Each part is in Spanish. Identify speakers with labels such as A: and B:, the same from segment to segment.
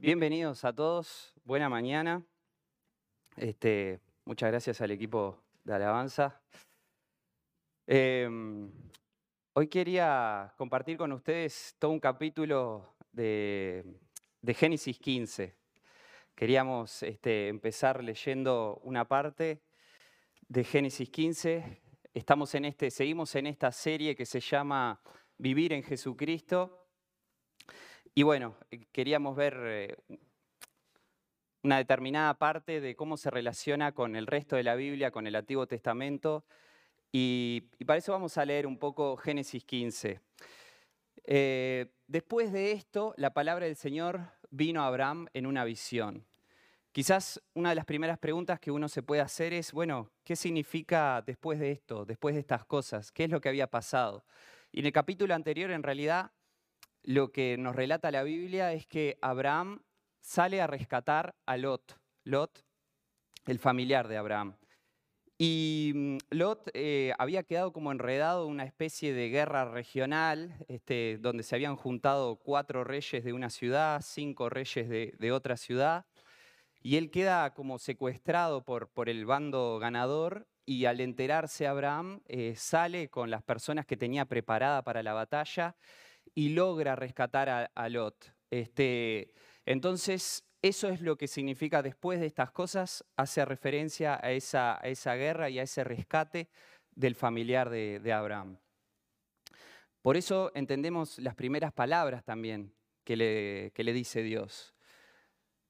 A: Bienvenidos a todos, buena mañana. Este, muchas gracias al equipo de Alabanza. Em, hoy quería compartir con ustedes todo un capítulo de, Génesis 15. Queríamos este, empezar leyendo una parte de Génesis 15. Estamos en este, seguimos en esta serie que se llama Vivir en Jesucristo. Y bueno, eh, queríamos ver eh, una determinada parte de cómo se relaciona con el resto de la Biblia, con el Antiguo Testamento. Y, para eso vamos a leer un poco Génesis 15. Eh, después de esto, la palabra del Señor vino a Abraham en una visión. Quizás una de las primeras preguntas que uno se puede hacer es, bueno, ¿qué significa después de esto, después de estas cosas? ¿Qué es lo que había pasado? Y en el capítulo anterior, en realidad, lo que nos relata la Biblia es que Abraham sale a rescatar a Lot, Lot, el familiar de Abraham. Y mm, Lot eh, había quedado como enredado en una especie de guerra regional, este, donde se habían juntado cuatro reyes de una ciudad, cinco reyes de, otra ciudad, y él queda como secuestrado por, el bando ganador, y al enterarse Abraham eh, sale con las personas que tenía preparada para la batalla y logra rescatar a, Lot. Este, entonces, eso es lo que significa después de estas cosas, hace referencia a esa, guerra y a ese rescate del familiar de, Abraham. Por eso entendemos las primeras palabras también que le, que le dice Dios.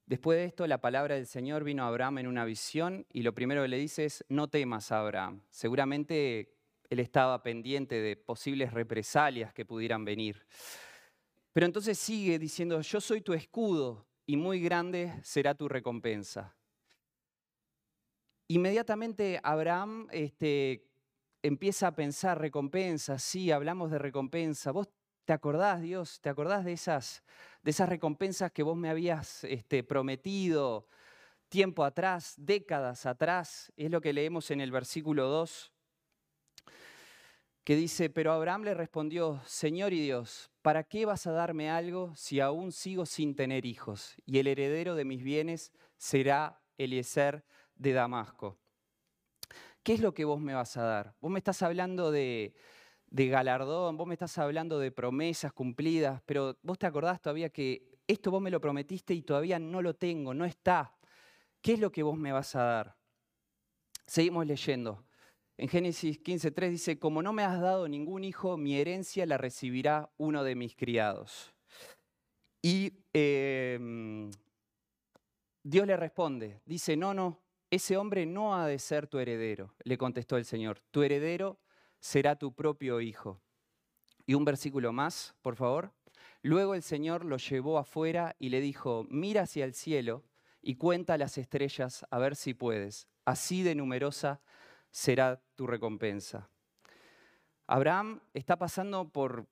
A: Después de esto, la palabra del Señor vino a Abraham en una visión y lo primero que le dice es, no temas Abraham. Seguramente él estaba pendiente de posibles represalias que pudieran venir. Pero entonces sigue diciendo, yo soy tu escudo y muy grande será tu recompensa. Inmediatamente Abraham este, empieza a pensar recompensa, sí, hablamos de recompensa. ¿Vos te acordás, Dios, te acordás de esas, de esas recompensas que vos me habías este, prometido tiempo atrás, décadas atrás? Es lo que leemos en el versículo 2 que dice, pero Abraham le respondió, Señor y Dios, ¿para qué vas a darme algo si aún sigo sin tener hijos? Y el heredero de mis bienes será Eliezer de Damasco. ¿Qué es lo que vos me vas a dar? Vos me estás hablando de, de galardón, vos me estás hablando de promesas cumplidas, pero vos te acordás todavía que esto vos me lo prometiste y todavía no lo tengo, no está. ¿Qué es lo que vos me vas a dar? Seguimos leyendo. En Génesis 15.3 dice, como no me has dado ningún hijo, mi herencia la recibirá uno de mis criados. Y em, Dios le responde, dice, no, no, ese hombre no ha de ser tu heredero, le contestó el Señor, tu heredero será tu propio hijo. Y un versículo más, por favor. Luego el Señor lo llevó afuera y le dijo, mira hacia el cielo y cuenta las estrellas a ver si puedes. Así de numerosa será tu recompensa. Abraham está pasando por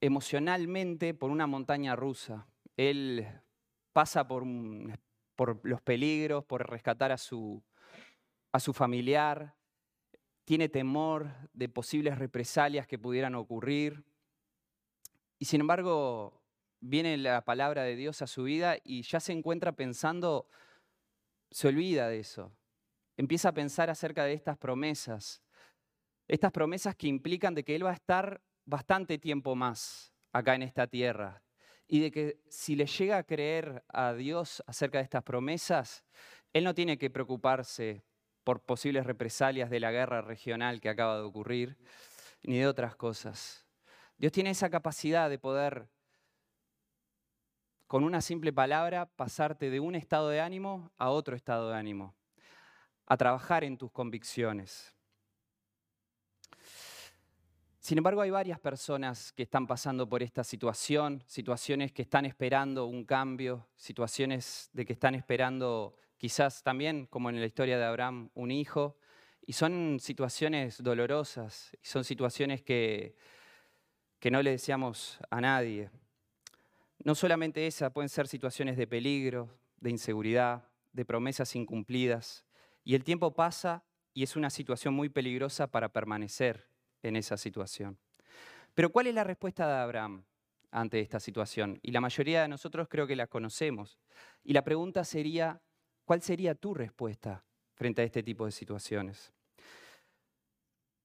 A: emocionalmente por una montaña rusa. Él pasa por, los peligros, por rescatar a su, a su familiar, tiene temor de posibles represalias que pudieran ocurrir. Y sin embargo, viene la palabra de Dios a su vida y ya se encuentra pensando, se olvida de eso empieza a pensar acerca de estas promesas, estas promesas que implican de que Él va a estar bastante tiempo más acá en esta tierra. Y de que si le llega a creer a Dios acerca de estas promesas, Él no tiene que preocuparse por posibles represalias de la guerra regional que acaba de ocurrir, ni de otras cosas. Dios tiene esa capacidad de poder, con una simple palabra, pasarte de un estado de ánimo a otro estado de ánimo a trabajar en tus convicciones. Sin embargo, hay varias personas que están pasando por esta situación, situaciones que están esperando un cambio, situaciones de que están esperando quizás también, como en la historia de Abraham, un hijo, y son situaciones dolorosas, y son situaciones que, que no le deseamos a nadie. No solamente esas, pueden ser situaciones de peligro, de inseguridad, de promesas incumplidas, y el tiempo pasa y es una situación muy peligrosa para permanecer en esa situación. Pero ¿cuál es la respuesta de Abraham? ante esta situación y la mayoría de nosotros creo que la conocemos. Y la pregunta sería, ¿cuál sería tu respuesta frente a este tipo de situaciones?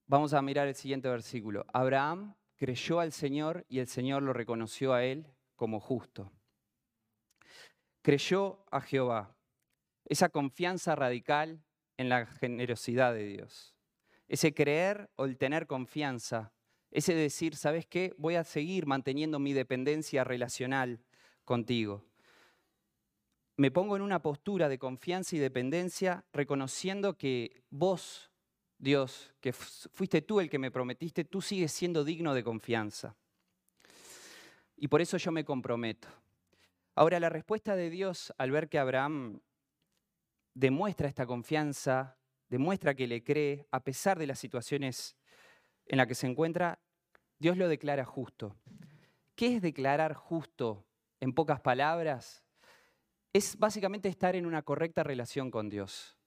A: Vamos a mirar el siguiente versículo. Abraham creyó al Señor y el Señor lo reconoció a él como justo. Creyó a Jehová. Esa confianza radical en la generosidad de Dios. Ese creer o el tener confianza. Ese decir, ¿sabes qué? Voy a seguir manteniendo mi dependencia relacional contigo. Me pongo en una postura de confianza y dependencia reconociendo que vos Dios, que fuiste tú el que me prometiste, tú sigues siendo digno de confianza. Y por eso yo me comprometo. Ahora, la respuesta de Dios al ver que Abraham demuestra esta confianza, demuestra que le cree, a pesar de las situaciones en las que se encuentra, Dios lo declara justo. ¿Qué es declarar justo en pocas palabras? Es básicamente estar en una correcta relación con Dios.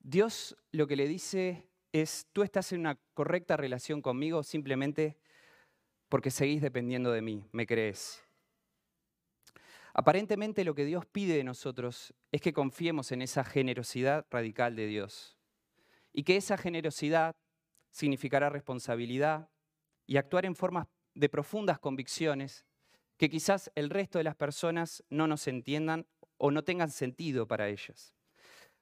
A: Dios lo que le dice es, tú estás en una correcta relación conmigo simplemente porque seguís dependiendo de mí, me crees. Aparentemente lo que Dios pide de nosotros es que confiemos en esa generosidad radical de Dios y que esa generosidad significará responsabilidad y actuar en formas de profundas convicciones que quizás el resto de las personas no nos entiendan o no tengan sentido para ellas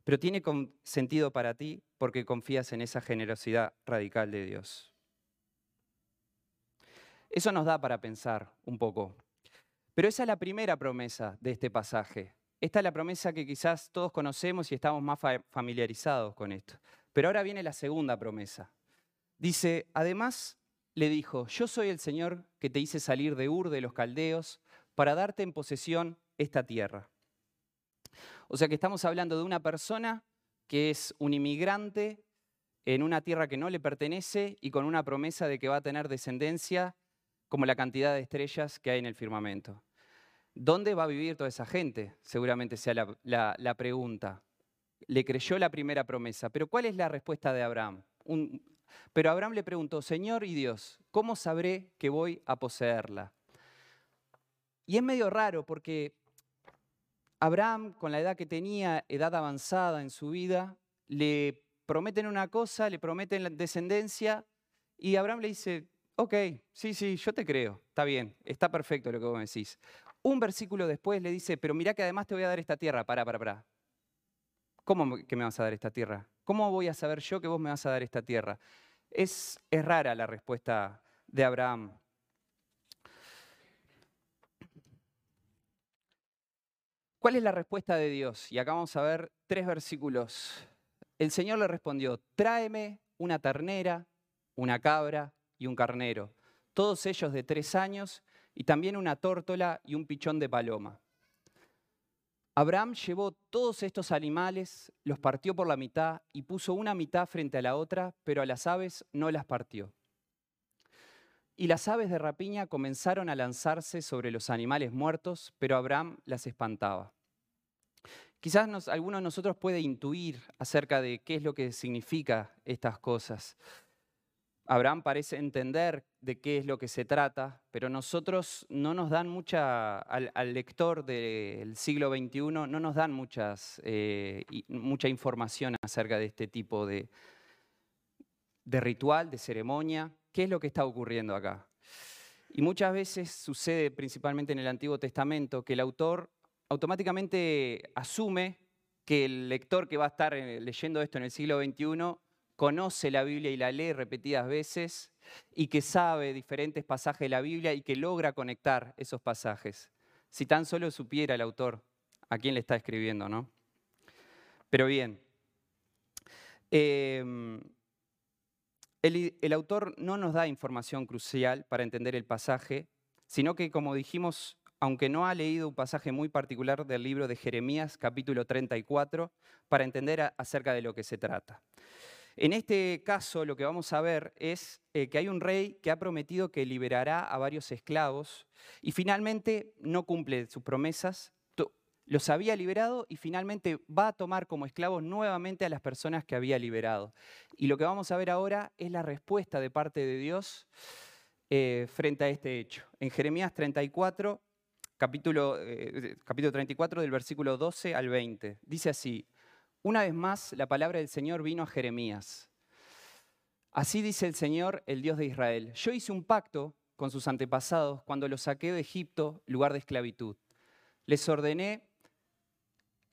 A: pero tiene sentido para ti porque confías en esa generosidad radical de Dios. Eso nos da para pensar un poco. Pero esa es la primera promesa de este pasaje. Esta es la promesa que quizás todos conocemos y estamos más familiarizados con esto. Pero ahora viene la segunda promesa. Dice, además le dijo, yo soy el Señor que te hice salir de Ur de los Caldeos para darte en posesión esta tierra. O sea que estamos hablando de una persona que es un inmigrante en una tierra que no le pertenece y con una promesa de que va a tener descendencia como la cantidad de estrellas que hay en el firmamento. ¿Dónde va a vivir toda esa gente? Seguramente sea la, pregunta. Le creyó la primera promesa, pero ¿cuál es la respuesta de Abraham? pero Abraham le preguntó, Señor y Dios, ¿cómo sabré que voy a poseerla? Y es medio raro porque Abraham, con la edad que tenía, edad avanzada en su vida, le prometen una cosa, le prometen la descendencia, y Abraham le dice, ok, sí, sí, yo te creo, está bien, está perfecto lo que vos decís. Un versículo después le dice, pero mira que además te voy a dar esta tierra, para, para, para. ¿Cómo que me vas a dar esta tierra? ¿Cómo voy a saber yo que vos me vas a dar esta tierra? Es, es rara la respuesta de Abraham. ¿Cuál es la respuesta de Dios? Y acá vamos a ver tres versículos. El Señor le respondió, tráeme una ternera, una cabra y un carnero, todos ellos de tres años, y también una tórtola y un pichón de paloma. Abraham llevó todos estos animales, los partió por la mitad y puso una mitad frente a la otra, pero a las aves no las partió. Y las aves de rapiña comenzaron a lanzarse sobre los animales muertos, pero Abraham las espantaba. Quizás alguno de nosotros puede intuir acerca de qué es lo que significa estas cosas. Abraham parece entender de qué es lo que se trata, pero nosotros no nos dan mucha, al, lector del siglo XXI, no nos dan eh, mucha información acerca de este tipo de, de ritual, de ceremonia qué es lo que está ocurriendo acá. Y muchas veces sucede, principalmente en el Antiguo Testamento, que el autor automáticamente asume que el lector que va a estar eh, leyendo esto en el siglo XXI conoce la Biblia y la lee repetidas veces y que sabe diferentes pasajes de la Biblia y que logra conectar esos pasajes. Si tan solo supiera el autor a quién le está escribiendo, ¿no? Pero bien, em, el, autor no nos da información crucial para entender el pasaje, sino que, como dijimos, aunque no ha leído un pasaje muy particular del libro de Jeremías, capítulo 34, para entender acerca de lo que se trata. En este caso, lo que vamos a ver es eh, que hay un rey que ha prometido que liberará a varios esclavos y finalmente no cumple sus promesas los había liberado y finalmente va a tomar como esclavos nuevamente a las personas que había liberado. Y lo que vamos a ver ahora es la respuesta de parte de Dios eh, frente a este hecho. En Jeremías 34, capítulo, eh, capítulo 34 del versículo 12 al 20, dice así, una vez más la palabra del Señor vino a Jeremías. Así dice el Señor, el Dios de Israel. Yo hice un pacto con sus antepasados cuando los saqué de Egipto, lugar de esclavitud. Les ordené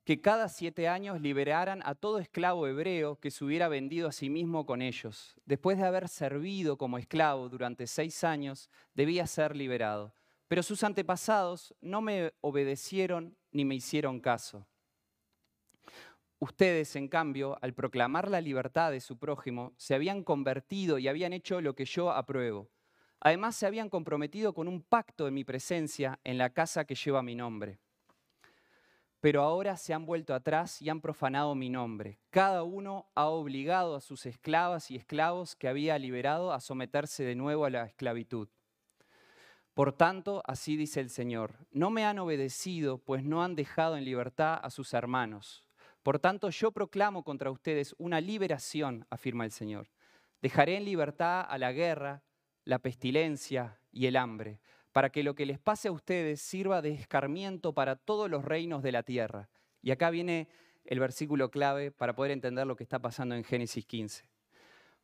A: que cada siete años liberaran a todo esclavo hebreo que se hubiera vendido a sí mismo con ellos. Después de haber servido como esclavo durante seis años, debía ser liberado. Pero sus antepasados no me obedecieron ni me hicieron caso. Ustedes, en cambio, al proclamar la libertad de su prójimo, se habían convertido y habían hecho lo que yo apruebo. Además, se habían comprometido con un pacto en mi presencia en la casa que lleva mi nombre pero ahora se han vuelto atrás y han profanado mi nombre. Cada uno ha obligado a sus esclavas y esclavos que había liberado a someterse de nuevo a la esclavitud. Por tanto, así dice el Señor, no me han obedecido, pues no han dejado en libertad a sus hermanos. Por tanto, yo proclamo contra ustedes una liberación, afirma el Señor. Dejaré en libertad a la guerra, la pestilencia y el hambre para que lo que les pase a ustedes sirva de escarmiento para todos los reinos de la tierra. Y acá viene el versículo clave para poder entender lo que está pasando en Génesis 15.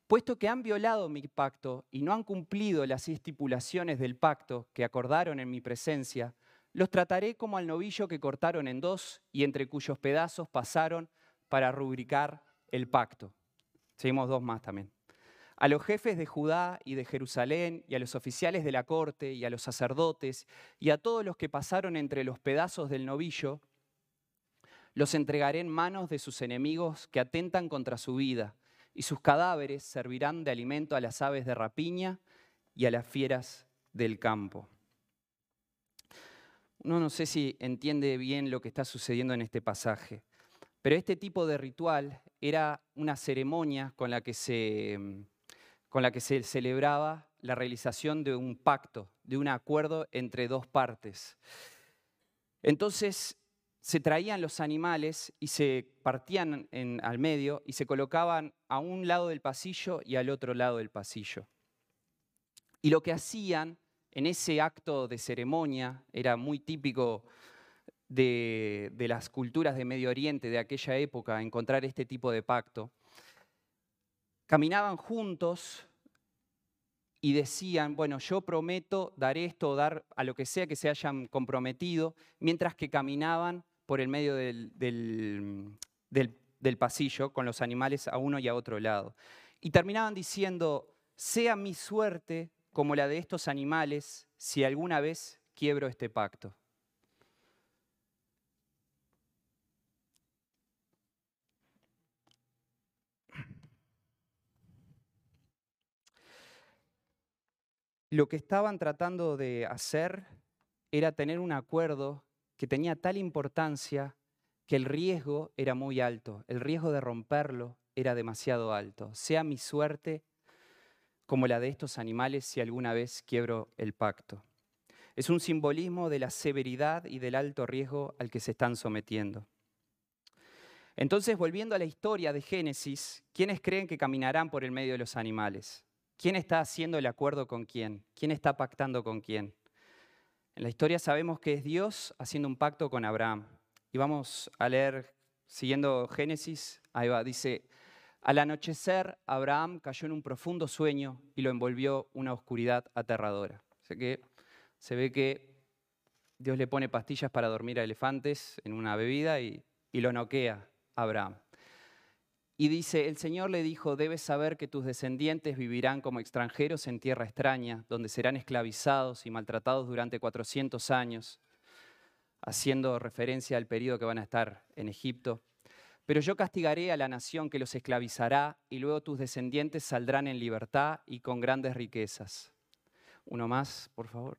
A: Puesto que han violado mi pacto y no han cumplido las estipulaciones del pacto que acordaron en mi presencia, los trataré como al novillo que cortaron en dos y entre cuyos pedazos pasaron para rubricar el pacto. Seguimos dos más también a los jefes de Judá y de Jerusalén, y a los oficiales de la corte, y a los sacerdotes, y a todos los que pasaron entre los pedazos del novillo, los entregaré en manos de sus enemigos que atentan contra su vida, y sus cadáveres servirán de alimento a las aves de rapiña y a las fieras del campo. No sé si entiende bien lo que está sucediendo en este pasaje, pero este tipo de ritual era una ceremonia con la que se con la que se celebraba la realización de un pacto, de un acuerdo entre dos partes. Entonces se traían los animales y se partían al medio y se colocaban a un lado del pasillo y al otro lado del pasillo. Y lo que hacían en ese acto de ceremonia era muy típico de, las culturas de Medio Oriente de aquella época, encontrar este tipo de pacto caminaban juntos y decían, bueno, yo prometo dar esto, dar a lo que sea que se hayan comprometido, mientras que caminaban por el medio del, pasillo con los animales a uno y a otro lado. Y terminaban diciendo, sea mi suerte como la de estos animales si alguna vez quiebro este pacto. Lo que estaban tratando de hacer era tener un acuerdo que tenía tal importancia que el riesgo era muy alto, el riesgo de romperlo era demasiado alto. Sea mi suerte como la de estos animales si alguna vez quiebro el pacto. Es un simbolismo de la severidad y del alto riesgo al que se están sometiendo. Entonces, volviendo a la historia de Génesis, ¿quiénes creen que caminarán por el medio de los animales? ¿Quién está haciendo el acuerdo con quién? ¿Quién está pactando con quién? En la historia sabemos que es Dios haciendo un pacto con Abraham. Y vamos a leer, siguiendo Génesis, ahí va, dice, al anochecer Abraham cayó en un profundo sueño y lo envolvió una oscuridad aterradora. Así que se ve que Dios le pone pastillas para dormir a elefantes en una bebida y, y lo noquea a Abraham. Y dice, el Señor le dijo, debes saber que tus descendientes vivirán como extranjeros en tierra extraña, donde serán esclavizados y maltratados durante 400 años, haciendo referencia al periodo que van a estar en Egipto. Pero yo castigaré a la nación que los esclavizará y luego tus descendientes saldrán en libertad y con grandes riquezas. Uno más, por favor.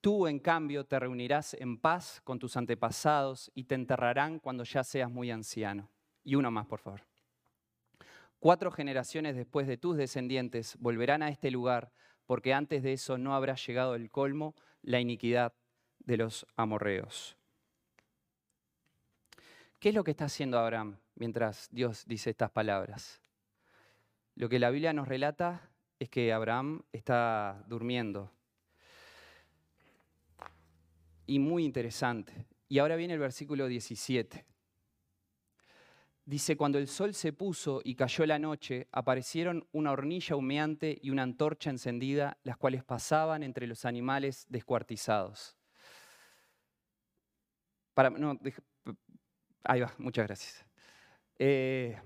A: Tú, en cambio, te reunirás en paz con tus antepasados y te enterrarán cuando ya seas muy anciano. Y uno más, por favor. Cuatro generaciones después de tus descendientes volverán a este lugar, porque antes de eso no habrá llegado el colmo, la iniquidad de los amorreos. ¿Qué es lo que está haciendo Abraham mientras Dios dice estas palabras? Lo que la Biblia nos relata es que Abraham está durmiendo. Y muy interesante. Y ahora viene el versículo 17. Dice, cuando el sol se puso y cayó la noche, aparecieron una hornilla humeante y una antorcha encendida, las cuales pasaban entre los animales descuartizados. Para, no, ahí va, muchas gracias. Eh,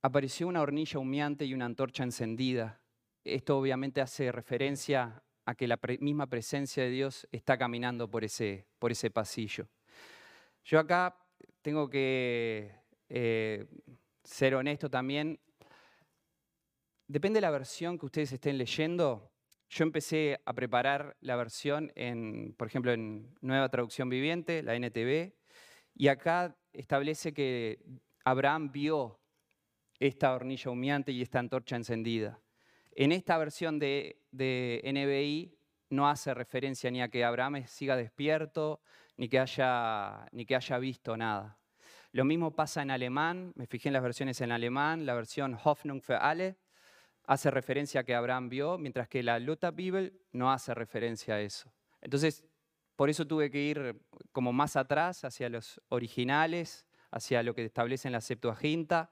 A: apareció una hornilla humeante y una antorcha encendida. Esto obviamente hace referencia a que la misma presencia de Dios está caminando por ese, por ese pasillo. Yo acá tengo que eh, ser honesto también. Depende de la versión que ustedes estén leyendo. Yo empecé a preparar la versión, en, por ejemplo, en Nueva Traducción Viviente, la NTV, y acá establece que Abraham vio esta hornilla humeante y esta antorcha encendida. En esta versión de, de NBI no hace referencia ni a que Abraham siga despierto, ni que haya, ni que haya visto nada. Lo mismo pasa en alemán, me fijé en las versiones en alemán, la versión Hoffnung für alle hace referencia a que Abraham vio, mientras que la Luther Bibel no hace referencia a eso. Entonces, por eso tuve que ir como más atrás, hacia los originales, hacia lo que establece en la Septuaginta,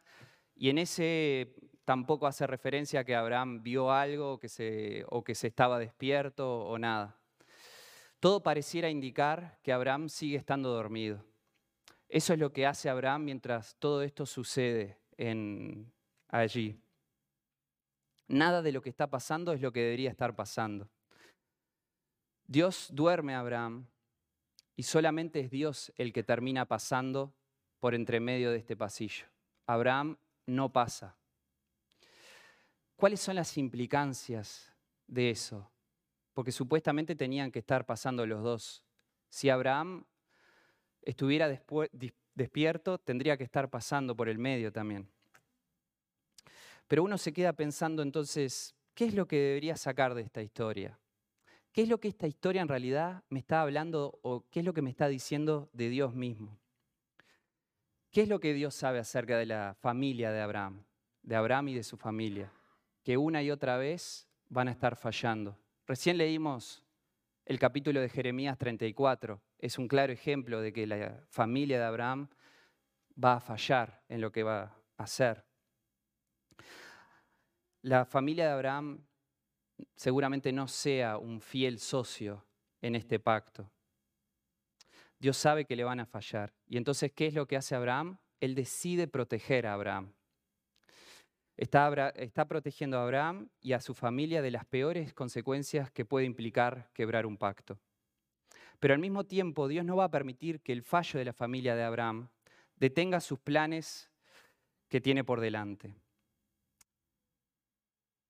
A: y en ese tampoco hace referencia a que Abraham vio algo que se, o que se estaba despierto o nada. Todo pareciera indicar que Abraham sigue estando dormido. Eso es lo que hace Abraham mientras todo esto sucede en, allí. Nada de lo que está pasando es lo que debería estar pasando. Dios duerme a Abraham y solamente es Dios el que termina pasando por entre medio de este pasillo. Abraham no pasa. ¿Cuáles son las implicancias de eso? Porque supuestamente tenían que estar pasando los dos. Si Abraham estuviera despierto, tendría que estar pasando por el medio también. Pero uno se queda pensando entonces, ¿qué es lo que debería sacar de esta historia? ¿Qué es lo que esta historia en realidad me está hablando o qué es lo que me está diciendo de Dios mismo? ¿Qué es lo que Dios sabe acerca de la familia de Abraham, de Abraham y de su familia? Que una y otra vez van a estar fallando. Recién leímos el capítulo de Jeremías 34 es un claro ejemplo de que la familia de Abraham va a fallar en lo que va a hacer. La familia de Abraham seguramente no sea un fiel socio en este pacto. Dios sabe que le van a fallar. Y entonces, ¿qué es lo que hace Abraham? Él decide proteger a Abraham. Está, protegiendo a Abraham y a su familia de las peores consecuencias que puede implicar quebrar un pacto. Pero al mismo tiempo, Dios no va a permitir que el fallo de la familia de Abraham detenga sus planes que tiene por delante.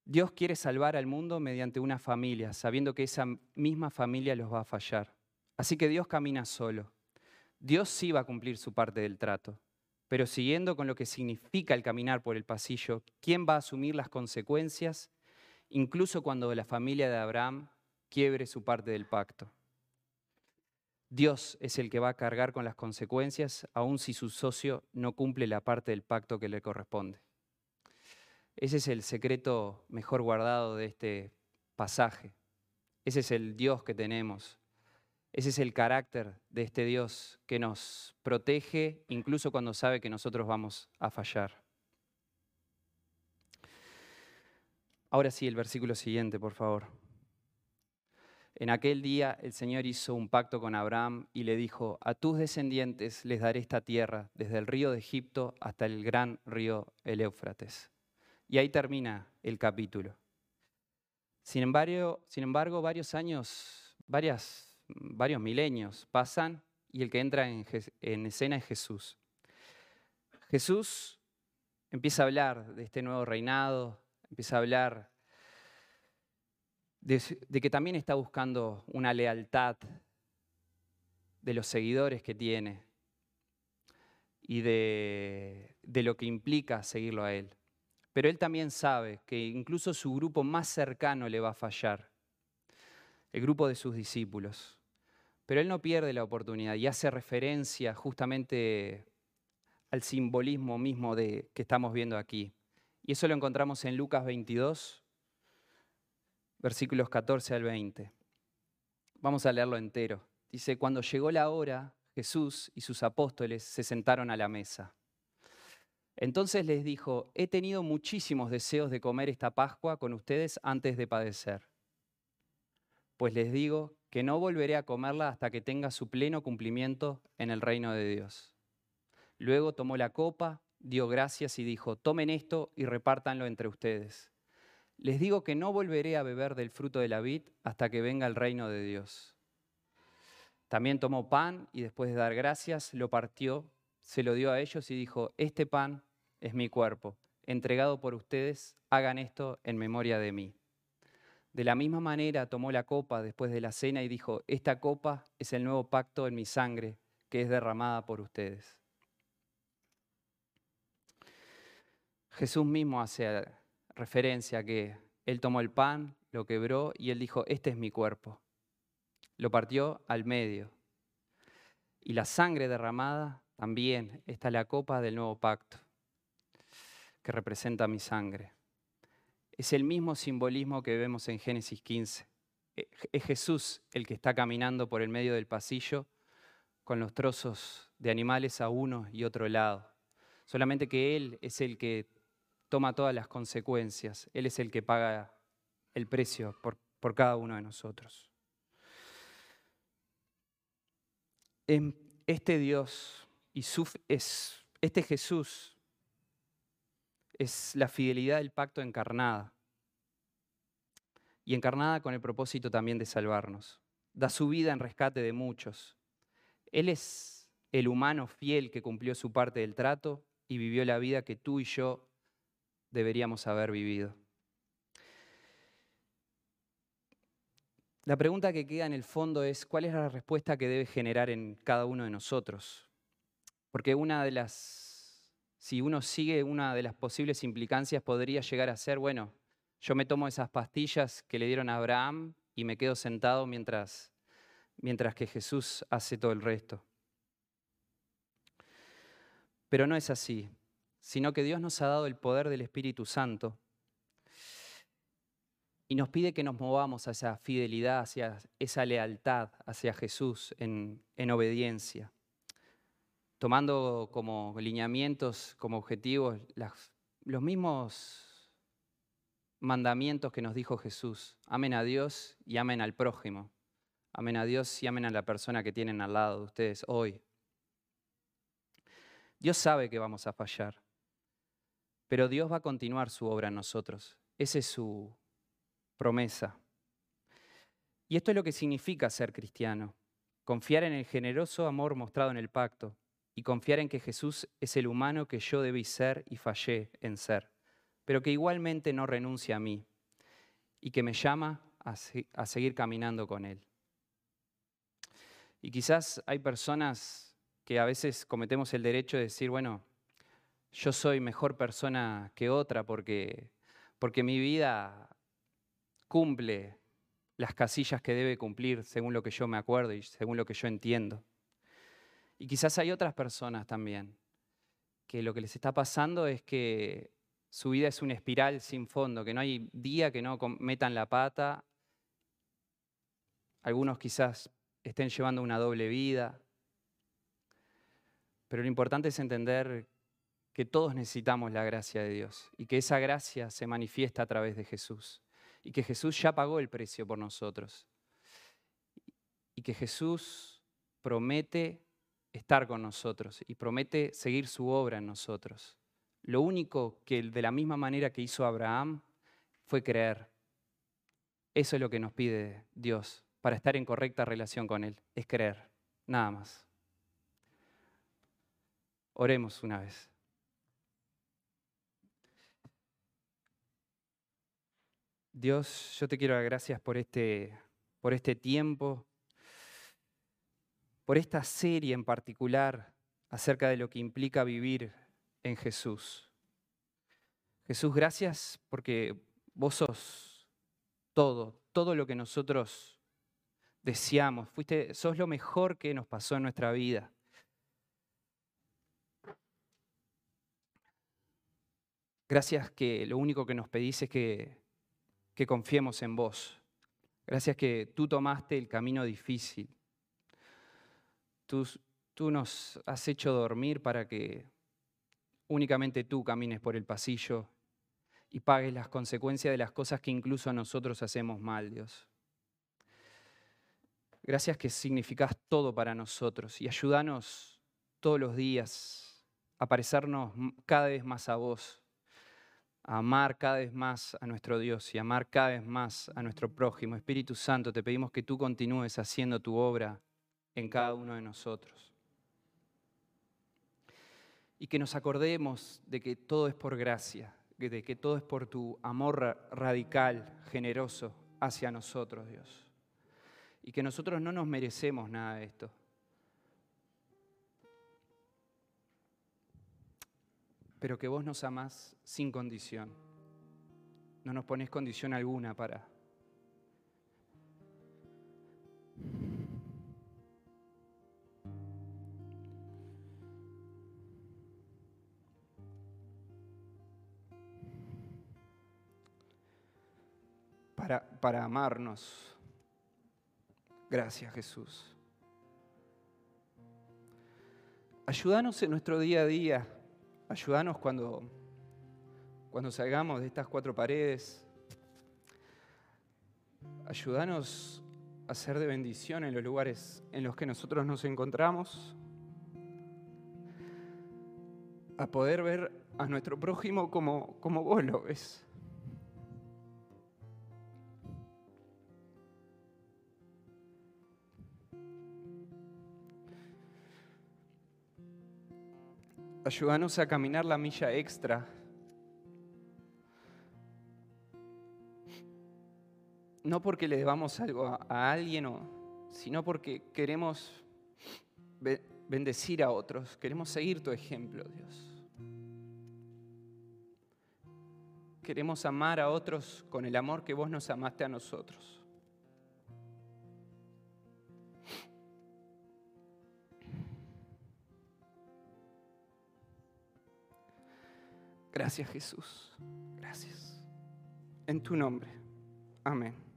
A: Dios quiere salvar al mundo mediante una familia, sabiendo que esa misma familia los va a fallar. Así que Dios camina solo. Dios sí va a cumplir su parte del trato. Pero siguiendo con lo que significa el caminar por el pasillo, ¿quién va a asumir las consecuencias, incluso cuando la familia de Abraham quiebre su parte del pacto? Dios es el que va a cargar con las consecuencias, aun si su socio no cumple la parte del pacto que le corresponde. Ese es el secreto mejor guardado de este pasaje. Ese es el Dios que tenemos, ese es el carácter de este Dios que nos protege incluso cuando sabe que nosotros vamos a fallar. Ahora sí, el versículo siguiente, por favor. En aquel día el Señor hizo un pacto con Abraham y le dijo, a tus descendientes les daré esta tierra, desde el río de Egipto hasta el gran río el Éufrates. Y ahí termina el capítulo. Sin embargo, varios años, varios milenios pasan y el que entra en, escena es Jesús. Jesús empieza a hablar de este nuevo reinado, empieza a hablar de, que también está buscando una lealtad de los seguidores que tiene y de, lo que implica seguirlo a Él. Pero Él también sabe que incluso su grupo más cercano le va a fallar, el grupo de sus discípulos. Pero él no pierde la oportunidad y hace referencia justamente al simbolismo mismo de, que estamos viendo aquí. Y eso lo encontramos en Lucas 22, versículos 14 al 20. Vamos a leerlo entero. Dice, cuando llegó la hora, Jesús y sus apóstoles se sentaron a la mesa. Entonces les dijo, he tenido muchísimos deseos de comer esta Pascua con ustedes antes de padecer. Pues les digo que no volveré a comerla hasta que tenga su pleno cumplimiento en el reino de Dios. Luego tomó la copa, dio gracias y dijo, tomen esto y repártanlo entre ustedes. Les digo que no volveré a beber del fruto de la vid hasta que venga el reino de Dios. También tomó pan y después de dar gracias lo partió, se lo dio a ellos y dijo, este pan es mi cuerpo, entregado por ustedes, hagan esto en memoria de mí. De la misma manera tomó la copa después de la cena y dijo, esta copa es el nuevo pacto en mi sangre que es derramada por ustedes. Jesús mismo hace referencia a que Él tomó el pan, lo quebró y Él dijo, este es mi cuerpo. Lo partió al medio. Y la sangre derramada también está la copa del nuevo pacto, que representa mi sangre. Es el mismo simbolismo que vemos en Génesis 15. E, es Jesús el que está caminando por el medio del pasillo con los trozos de animales a uno y otro lado. Solamente que Él es el que toma todas las consecuencias. Él es el que paga el precio por, por cada uno de nosotros. Este Dios y es, este Jesús es la fidelidad del pacto encarnada. Y encarnada con el propósito también de salvarnos. Da su vida en rescate de muchos. Él es el humano fiel que cumplió su parte del trato y vivió la vida que tú y yo deberíamos haber vivido. La pregunta que queda en el fondo es, ¿cuál es la respuesta que debe generar en cada uno de nosotros? Porque una de las, si uno sigue una de las posibles implicancias podría llegar a ser, bueno, yo me tomo esas pastillas que le dieron a Abraham y me quedo sentado mientras, mientras que Jesús hace todo el resto. Pero no es así sino que Dios nos ha dado el poder del Espíritu Santo y nos pide que nos movamos hacia esa fidelidad, hacia esa lealtad hacia Jesús en, en obediencia, tomando como lineamientos, como objetivos, los mismos mandamientos que nos dijo Jesús. Amen a Dios y amen al prójimo. Amen a Dios y amen a la persona que tienen al lado de ustedes hoy. Dios sabe que vamos a fallar. Pero Dios va a continuar su obra en nosotros. Esa es su promesa. Y esto es lo que significa ser cristiano. Confiar en el generoso amor mostrado en el pacto y confiar en que Jesús es el humano que yo debí ser y fallé en ser, pero que igualmente no renuncia a mí y que me llama a, seguir caminando con Él. Y quizás hay personas que a veces cometemos el derecho de decir, bueno, yo soy mejor persona que otra porque, porque mi vida cumple las casillas que debe cumplir según lo que yo me acuerdo y según lo que yo entiendo. Y quizás hay otras personas también que lo que les está pasando es que su vida es una espiral sin fondo, que no hay día que no metan la pata. Algunos quizás estén llevando una doble vida. Pero lo importante es entender que todos necesitamos la gracia de Dios y que esa gracia se manifiesta a través de Jesús y que Jesús ya pagó el precio por nosotros y que Jesús promete estar con nosotros y promete seguir su obra en nosotros. Lo único que de la misma manera que hizo Abraham fue creer. Eso es lo que nos pide Dios para estar en correcta relación con Él, es creer, nada más. Oremos una vez. Dios, yo te quiero dar gracias por este, por este tiempo, por esta serie en particular acerca de lo que implica vivir en Jesús. Jesús, gracias porque vos sos todo, todo lo que nosotros deseamos. Fuiste, sos lo mejor que nos pasó en nuestra vida. Gracias que lo único que nos pedís es que que confiemos en vos. Gracias que tú tomaste el camino difícil. Tú, nos has hecho dormir para que únicamente tú camines por el pasillo y pagues las consecuencias de las cosas que incluso nosotros hacemos mal, Dios. Gracias que significas todo para nosotros y ayúdanos todos los días a parecernos cada vez más a vos, a amar cada vez más a nuestro Dios y amar cada vez más a nuestro prójimo. Espíritu Santo, te pedimos que tú continúes haciendo tu obra en cada uno de nosotros. Y que nos acordemos de que todo es por gracia, de que todo es por tu amor radical, generoso hacia nosotros, Dios. Y que nosotros no nos merecemos nada de esto. Pero que vos nos amás sin condición. No nos pones condición alguna para, para, amarnos. Gracias Jesús. Ayúdanos en nuestro día a día. Ayúdanos cuando, cuando salgamos de estas cuatro paredes. Ayúdanos a ser de bendición en los lugares en los que nosotros nos encontramos. A poder ver a nuestro prójimo como, como vos lo ves. Ayúdanos a caminar la milla extra. No porque le debamos algo a, alguien, sino porque queremos bendecir a otros. Queremos seguir tu ejemplo, Dios. Queremos amar a otros con el amor que vos nos amaste a nosotros. Gracias Jesús. Gracias. En tu nombre. Amén.